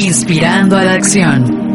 Inspirando a la acción.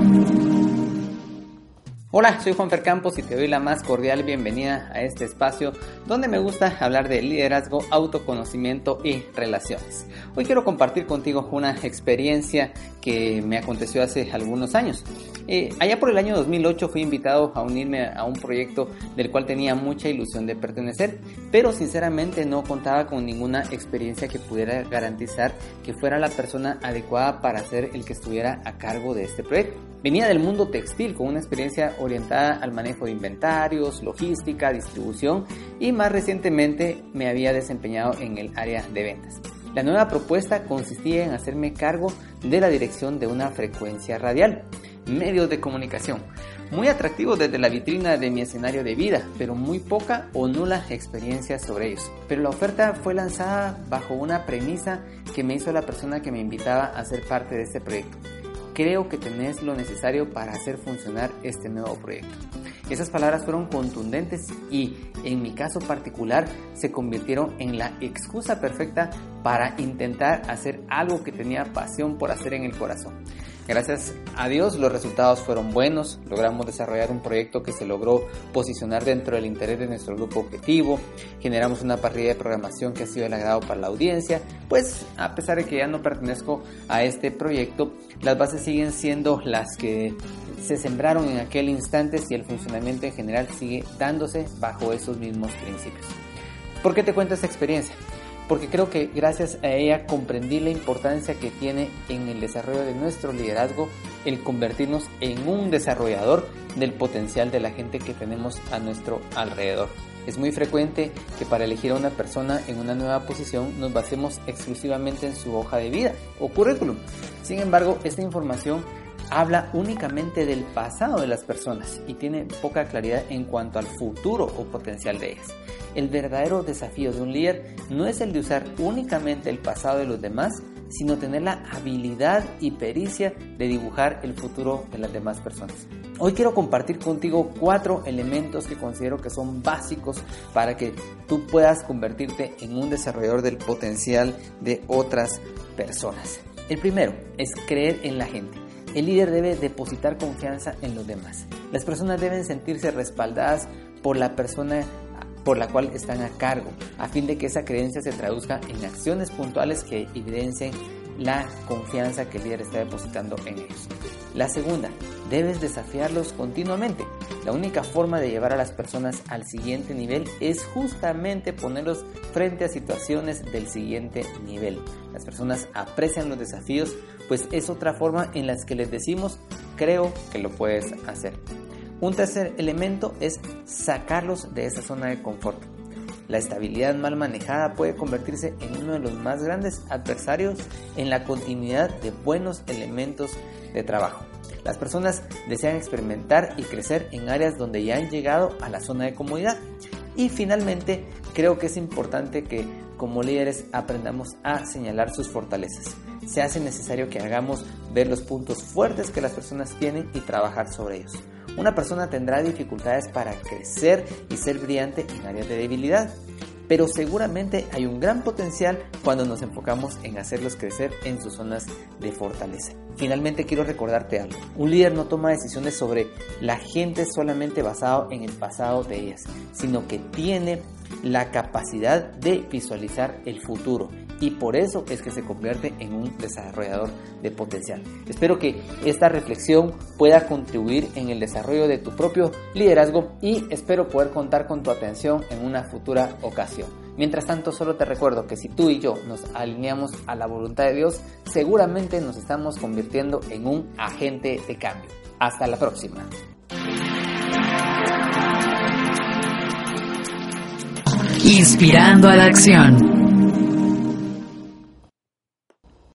Hola, soy Juan Fer Campos y te doy la más cordial bienvenida a este espacio donde me gusta hablar de liderazgo, autoconocimiento y relaciones. Hoy quiero compartir contigo una experiencia que me aconteció hace algunos años. Eh, allá por el año 2008 fui invitado a unirme a un proyecto del cual tenía mucha ilusión de pertenecer, pero sinceramente no contaba con ninguna experiencia que pudiera garantizar que fuera la persona adecuada para ser el que estuviera a cargo de este proyecto. Venía del mundo textil con una experiencia orientada al manejo de inventarios, logística, distribución y más recientemente me había desempeñado en el área de ventas. La nueva propuesta consistía en hacerme cargo de la dirección de una frecuencia radial, medios de comunicación, muy atractivo desde la vitrina de mi escenario de vida, pero muy poca o nula experiencia sobre ellos. Pero la oferta fue lanzada bajo una premisa que me hizo la persona que me invitaba a ser parte de este proyecto creo que tenés lo necesario para hacer funcionar este nuevo proyecto. Esas palabras fueron contundentes y en mi caso particular se convirtieron en la excusa perfecta para intentar hacer algo que tenía pasión por hacer en el corazón. Gracias a Dios los resultados fueron buenos, logramos desarrollar un proyecto que se logró posicionar dentro del interés de nuestro grupo objetivo, generamos una parrilla de programación que ha sido el agrado para la audiencia, pues a pesar de que ya no pertenezco a este proyecto, las bases siguen siendo las que se sembraron en aquel instante y el funcionamiento en general sigue dándose bajo esos mismos principios. ¿Por qué te cuento esta experiencia? Porque creo que gracias a ella comprendí la importancia que tiene en el desarrollo de nuestro liderazgo el convertirnos en un desarrollador del potencial de la gente que tenemos a nuestro alrededor. Es muy frecuente que para elegir a una persona en una nueva posición nos basemos exclusivamente en su hoja de vida o currículum. Sin embargo, esta información habla únicamente del pasado de las personas y tiene poca claridad en cuanto al futuro o potencial de ellas. El verdadero desafío de un líder no es el de usar únicamente el pasado de los demás, sino tener la habilidad y pericia de dibujar el futuro de las demás personas. Hoy quiero compartir contigo cuatro elementos que considero que son básicos para que tú puedas convertirte en un desarrollador del potencial de otras personas. El primero es creer en la gente. El líder debe depositar confianza en los demás. Las personas deben sentirse respaldadas por la persona por la cual están a cargo, a fin de que esa creencia se traduzca en acciones puntuales que evidencien la confianza que el líder está depositando en ellos. La segunda, debes desafiarlos continuamente. La única forma de llevar a las personas al siguiente nivel es justamente ponerlos frente a situaciones del siguiente nivel. Las personas aprecian los desafíos, pues es otra forma en la que les decimos, creo que lo puedes hacer. Un tercer elemento es sacarlos de esa zona de confort. La estabilidad mal manejada puede convertirse en uno de los más grandes adversarios en la continuidad de buenos elementos de trabajo. Las personas desean experimentar y crecer en áreas donde ya han llegado a la zona de comodidad. Y finalmente, creo que es importante que como líderes aprendamos a señalar sus fortalezas. Se hace necesario que hagamos ver los puntos fuertes que las personas tienen y trabajar sobre ellos. Una persona tendrá dificultades para crecer y ser brillante en áreas de debilidad, pero seguramente hay un gran potencial cuando nos enfocamos en hacerlos crecer en sus zonas de fortaleza. Finalmente quiero recordarte algo. Un líder no toma decisiones sobre la gente solamente basado en el pasado de ellas, sino que tiene la capacidad de visualizar el futuro y por eso es que se convierte en un desarrollador de potencial. Espero que esta reflexión pueda contribuir en el desarrollo de tu propio liderazgo y espero poder contar con tu atención en una futura ocasión. Mientras tanto, solo te recuerdo que si tú y yo nos alineamos a la voluntad de Dios, seguramente nos estamos convirtiendo en un agente de cambio. Hasta la próxima. Inspirando a la acción.